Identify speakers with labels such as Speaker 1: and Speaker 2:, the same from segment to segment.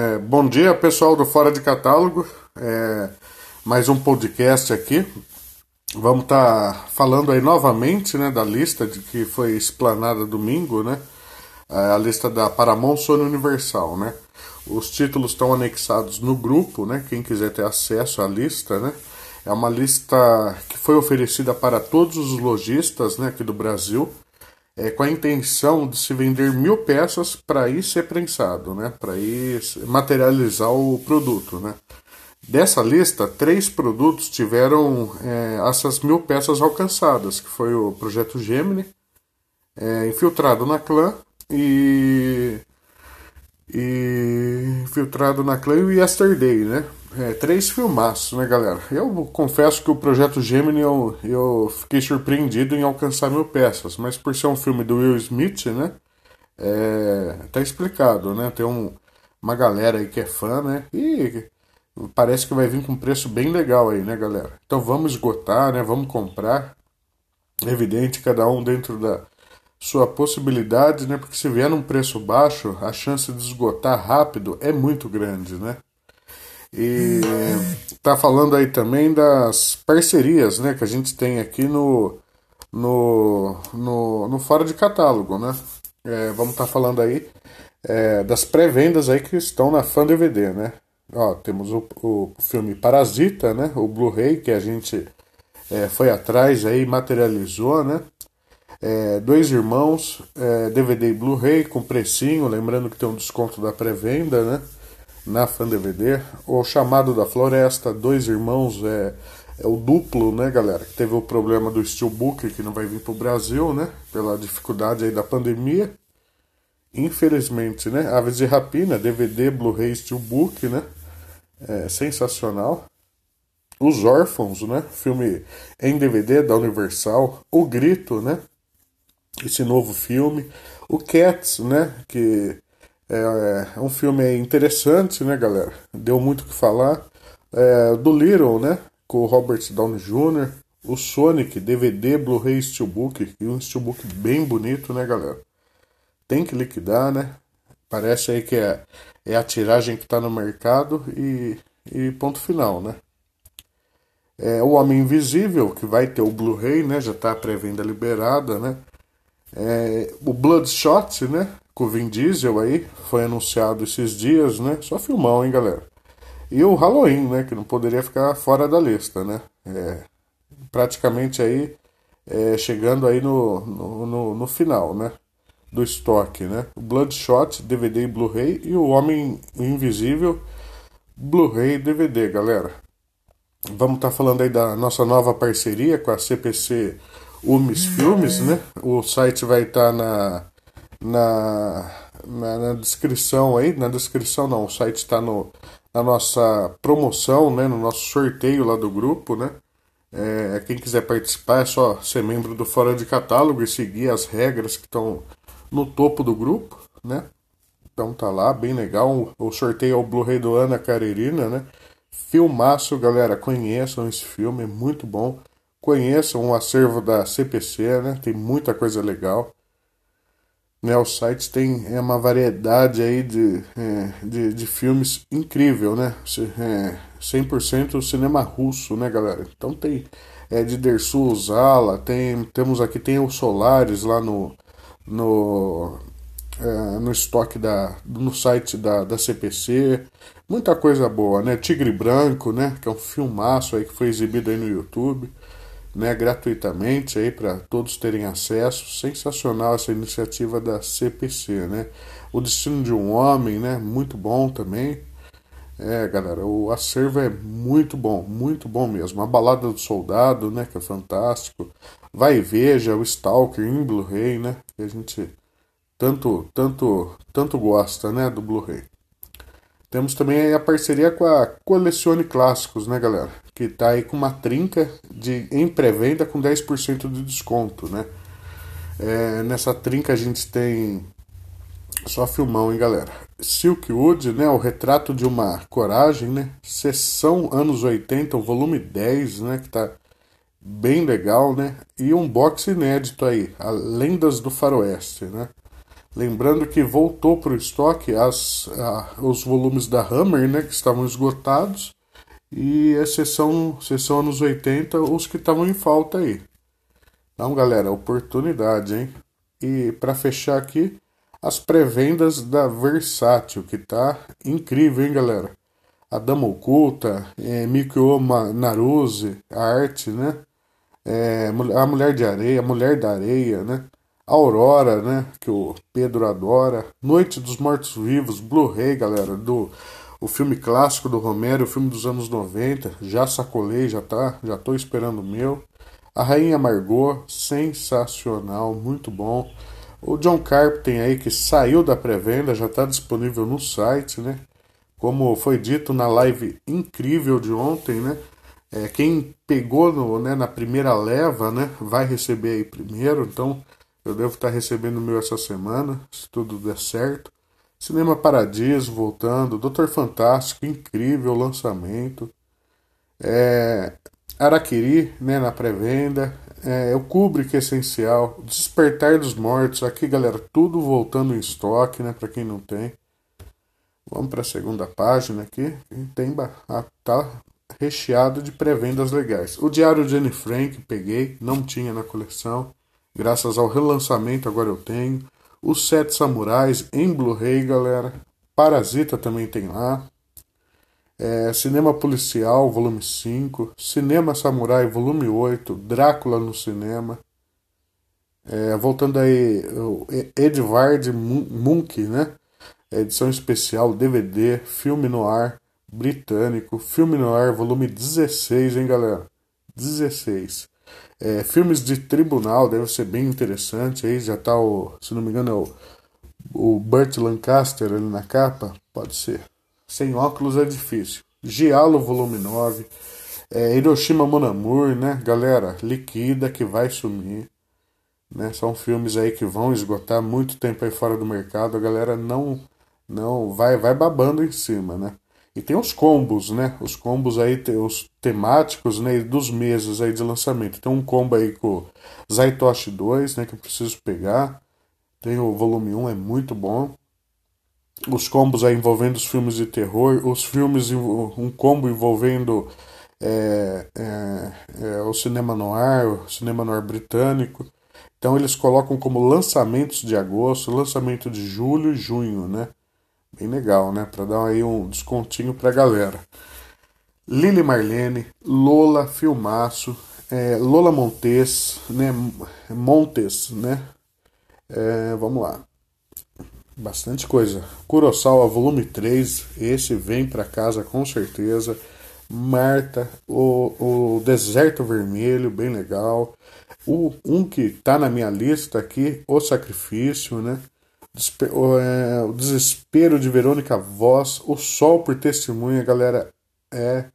Speaker 1: É, bom dia, pessoal do Fora de Catálogo. É, mais um podcast aqui. Vamos estar tá falando aí novamente né, da lista de que foi explanada domingo, né? A lista da Paramount Sony Universal, né? Os títulos estão anexados no grupo, né? Quem quiser ter acesso à lista, né? É uma lista que foi oferecida para todos os lojistas né, aqui do Brasil é, com a intenção de se vender mil peças para ir ser prensado, né? Para ir materializar o produto, né? Dessa lista, três produtos tiveram é, essas mil peças alcançadas, que foi o Projeto Gemini, é, Infiltrado na Clã e, e Infiltrado na Clã e Yesterday, né? É, três filmaços, né, galera? Eu confesso que o Projeto Gemini eu, eu fiquei surpreendido em alcançar mil peças, mas por ser um filme do Will Smith, né? É, tá explicado, né? Tem um, uma galera aí que é fã, né? E parece que vai vir com um preço bem legal aí, né, galera? Então vamos esgotar, né? Vamos comprar. É evidente, cada um dentro da sua possibilidade, né? Porque se vier num preço baixo, a chance de esgotar rápido é muito grande, né? E tá falando aí também das parcerias, né, que a gente tem aqui no no, no, no fora de catálogo, né? É, vamos estar tá falando aí é, das pré-vendas aí que estão na Fan DVD, né? Ó, temos o, o filme Parasita, né? O Blu-ray que a gente é, foi atrás aí materializou, né? É, dois irmãos, DVD é, e Blu-ray com precinho, lembrando que tem um desconto da pré-venda, né? Na Fan DVD. O Chamado da Floresta, Dois Irmãos, é, é o duplo, né, galera? Que teve o problema do Steelbook, que não vai vir pro Brasil, né? Pela dificuldade aí da pandemia. Infelizmente, né? Aves de Rapina, DVD, Blu-ray, Steelbook, né? É, sensacional. Os Órfãos, né? Filme em DVD da Universal. O Grito, né? Esse novo filme. O Cats, né? Que é, é um filme interessante, né, galera? Deu muito o que falar. É, do Little, né? Com o Robert Downey Jr. O Sonic, DVD, Blu-ray Steelbook. E um Steelbook bem bonito, né, galera? Tem que liquidar, né? Parece aí que é, é a tiragem que está no mercado e, e ponto final, né? É, o Homem Invisível, que vai ter o Blu-ray, né? Já está a pré-venda liberada, né? É, o Bloodshot, né? Com o Vin Diesel aí, foi anunciado esses dias, né? Só filmão, hein, galera? E o Halloween, né? Que não poderia ficar fora da lista, né? É, praticamente aí é, chegando aí no, no, no, no, final, né? Do estoque, né? O Bloodshot, DVD e Blu-ray e o Homem Invisível, Blu-ray e DVD, galera. Vamos estar tá falando aí da nossa nova parceria com a CPC Umis Filmes, né? O site vai estar tá na na, na, na, descrição aí. Na descrição não, o site está na nossa promoção, né, no nosso sorteio lá do grupo, né? É, quem quiser participar é só ser membro do Fora de Catálogo e seguir as regras que estão no topo do grupo, né? Então tá lá, bem legal. O sorteio é o Blu-ray do Ana Carerina, né? Filmaço, galera. Conheçam esse filme, é muito bom. Conheçam o acervo da CPC, né? Tem muita coisa legal. Né, o site tem é uma variedade aí de, é, de, de, filmes incrível, né? É, 100% cinema russo, né, galera? Então tem é, de Dersu Zala, tem, temos aqui, tem o Solares lá no, no, é, no estoque da, no site da, da CPC, muita coisa boa, né? Tigre Branco, né? Que é um filmaço aí que foi exibido aí no YouTube né, gratuitamente aí para todos terem acesso. Sensacional essa iniciativa da CPC, né? O Destino de um Homem, né? Muito bom também. É, galera, o acervo é muito bom, muito bom mesmo. A Balada do Soldado, né, que é fantástico. Vai e veja o Stalker em Blu-ray, né? Que a gente tanto, tanto, tanto gosta, né, do Blu-ray. Temos também a parceria com a Colecione Clássicos, né, galera? Que está aí com uma trinca de, em pré-venda com 10% de desconto, né? É, nessa trinca a gente tem só filmão, hein, galera? Silkwood, né? O retrato de uma coragem, né? Sessão anos 80, o volume 10, né? Que tá bem legal, né? E um box inédito aí, a Lendas do Faroeste, né? Lembrando que voltou para o estoque as, a, os volumes da Hammer, né, que estavam esgotados, e exceção, exceção anos 80, os que estavam em falta aí. Então, galera, oportunidade, hein? E para fechar aqui, as pré-vendas da Versátil, que tá incrível, hein, galera? A Dama Oculta, é, Mikio Naruse, a arte, né? É, a Mulher de Areia, a Mulher da Areia, né? Aurora, né? Que o Pedro adora. Noite dos Mortos Vivos, Blu-ray, galera, do o filme clássico do Romero, o filme dos anos 90. Já sacolei, já tá, já tô esperando o meu. A Rainha Margot, sensacional, muito bom. O John Carpenter aí que saiu da pré-venda, já está disponível no site, né? Como foi dito na live incrível de ontem, né? É, quem pegou no, né, na primeira leva, né, vai receber aí primeiro. Então, eu devo estar recebendo o meu essa semana, se tudo der certo. Cinema Paradiso voltando, Doutor Fantástico, incrível lançamento. É, Araquiri, né, na pré-venda. É, o Kubrick essencial, Despertar dos Mortos. Aqui, galera, tudo voltando em estoque, né, para quem não tem. Vamos para a segunda página aqui. Tem tá recheado de pré-vendas legais. O Diário de Anne Frank peguei, não tinha na coleção. Graças ao relançamento agora eu tenho. Os Sete Samurais em Blu-ray, galera. Parasita também tem lá. É, Cinema Policial, volume 5, Cinema Samurai, volume 8, Drácula no cinema. É, voltando aí, Edvard Munch, né? Edição especial, DVD, filme no ar, britânico, filme no ar, volume 16, hein, galera? 16. É, filmes de tribunal, deve ser bem interessante. Aí já tá o, se não me engano, é o, o Burt Lancaster ali na capa. Pode ser. Sem óculos é difícil. Giallo, volume 9. É, Hiroshima Mon Amour, né? Galera, liquida que vai sumir. Né? São filmes aí que vão esgotar muito tempo aí fora do mercado. A galera não não vai vai babando em cima, né? E tem os combos, né? Os combos aí, os temáticos, né? Dos meses aí de lançamento. Tem um combo aí com Zaitoshi 2, né? Que eu preciso pegar. Tem o volume 1, é muito bom os combos aí envolvendo os filmes de terror, os filmes, um combo envolvendo é, é, é, o cinema noir, o cinema noir britânico. Então eles colocam como lançamentos de agosto, lançamento de julho e junho, né? Bem legal, né? Para dar aí um descontinho pra galera. Lili Marlene, Lola Filmaço, é, Lola Montes, né? Montes, né? É, vamos lá bastante coisa. Kurosawa volume 3, esse vem para casa com certeza. Marta, o, o Deserto Vermelho, bem legal. O, um que tá na minha lista aqui, O Sacrifício, né? O, é, o Desespero de Verônica Voz, O Sol por Testemunha, galera, é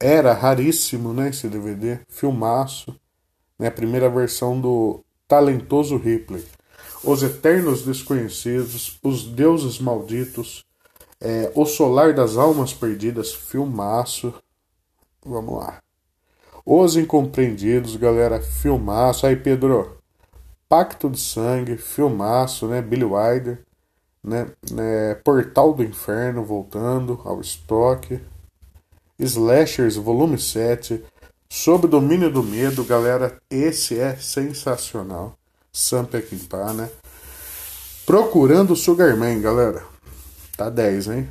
Speaker 1: era raríssimo, né, esse DVD, filmaço, né, a primeira versão do talentoso Ripley os eternos desconhecidos, os deuses malditos, é, o solar das almas perdidas, filmaço. Vamos lá. Os incompreendidos, galera, filmaço. Aí, Pedro, Pacto de Sangue, filmaço, né? Billy Wilder, né? É, Portal do Inferno, voltando ao estoque. Slashers, volume 7. Sob domínio do medo, galera, esse é sensacional. Sam Peckinpah, né? Procurando Sugarman, galera. Tá 10, hein?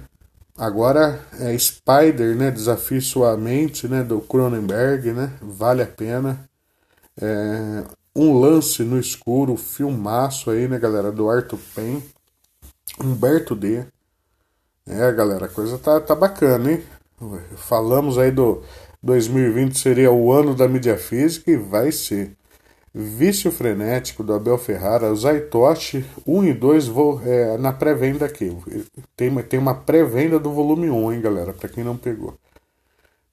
Speaker 1: Agora é Spider, né? Desafie sua mente, né? Do Cronenberg, né? Vale a pena. É... Um lance no escuro, filmaço aí, né, galera? Do Arthur Penn. Humberto D. É, galera, a coisa tá, tá bacana, hein? Falamos aí do 2020 seria o ano da mídia física e vai ser. Vício Frenético do Abel Ferrara, Zaitoshi 1 e 2 vou, é, na pré-venda aqui. Tem, tem uma pré-venda do volume 1, hein, galera, para quem não pegou.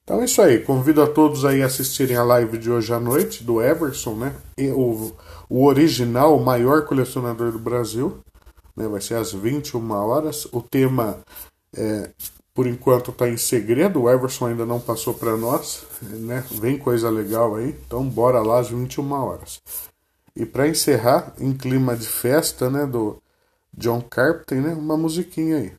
Speaker 1: Então é isso aí. Convido a todos aí a assistirem a live de hoje à noite do Everson, né? E o, o original, o maior colecionador do Brasil. Né? Vai ser às 21 horas. O tema, é, por enquanto, está em segredo. O Everson ainda não passou para nós. Né? Vem coisa legal aí. Então bora lá às 21 horas. E para encerrar, em clima de festa, né? Do
Speaker 2: John Carpenter, né? Uma musiquinha aí.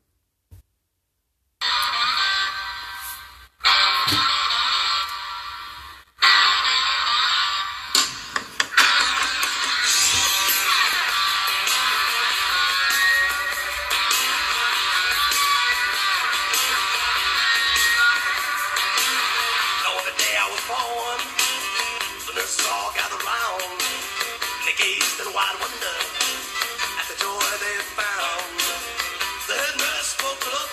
Speaker 2: gazed in wide wonder at the joy they found. The head nurse spoke, up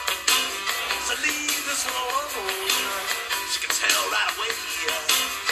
Speaker 2: so leave this alone. She can tell right away.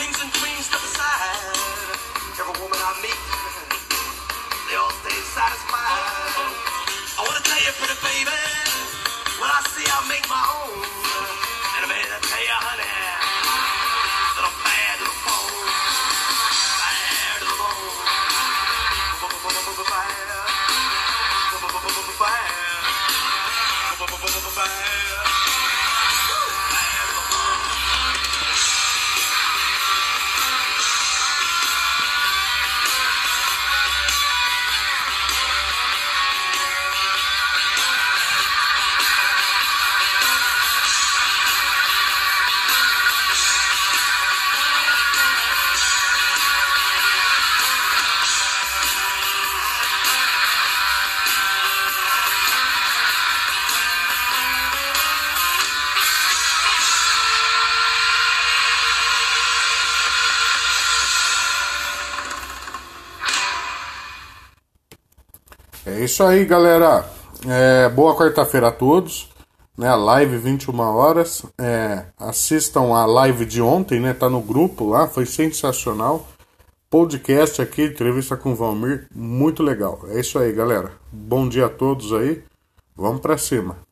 Speaker 2: Kings and queens step aside. Every woman I meet, they all stay satisfied. É isso aí, galera. É, boa quarta-feira a todos.
Speaker 1: Né, live 21 horas. É, assistam a live de ontem, né? Tá no grupo lá, foi sensacional. Podcast aqui, entrevista com o Valmir, muito legal. É isso aí, galera. Bom dia a todos aí. Vamos para cima.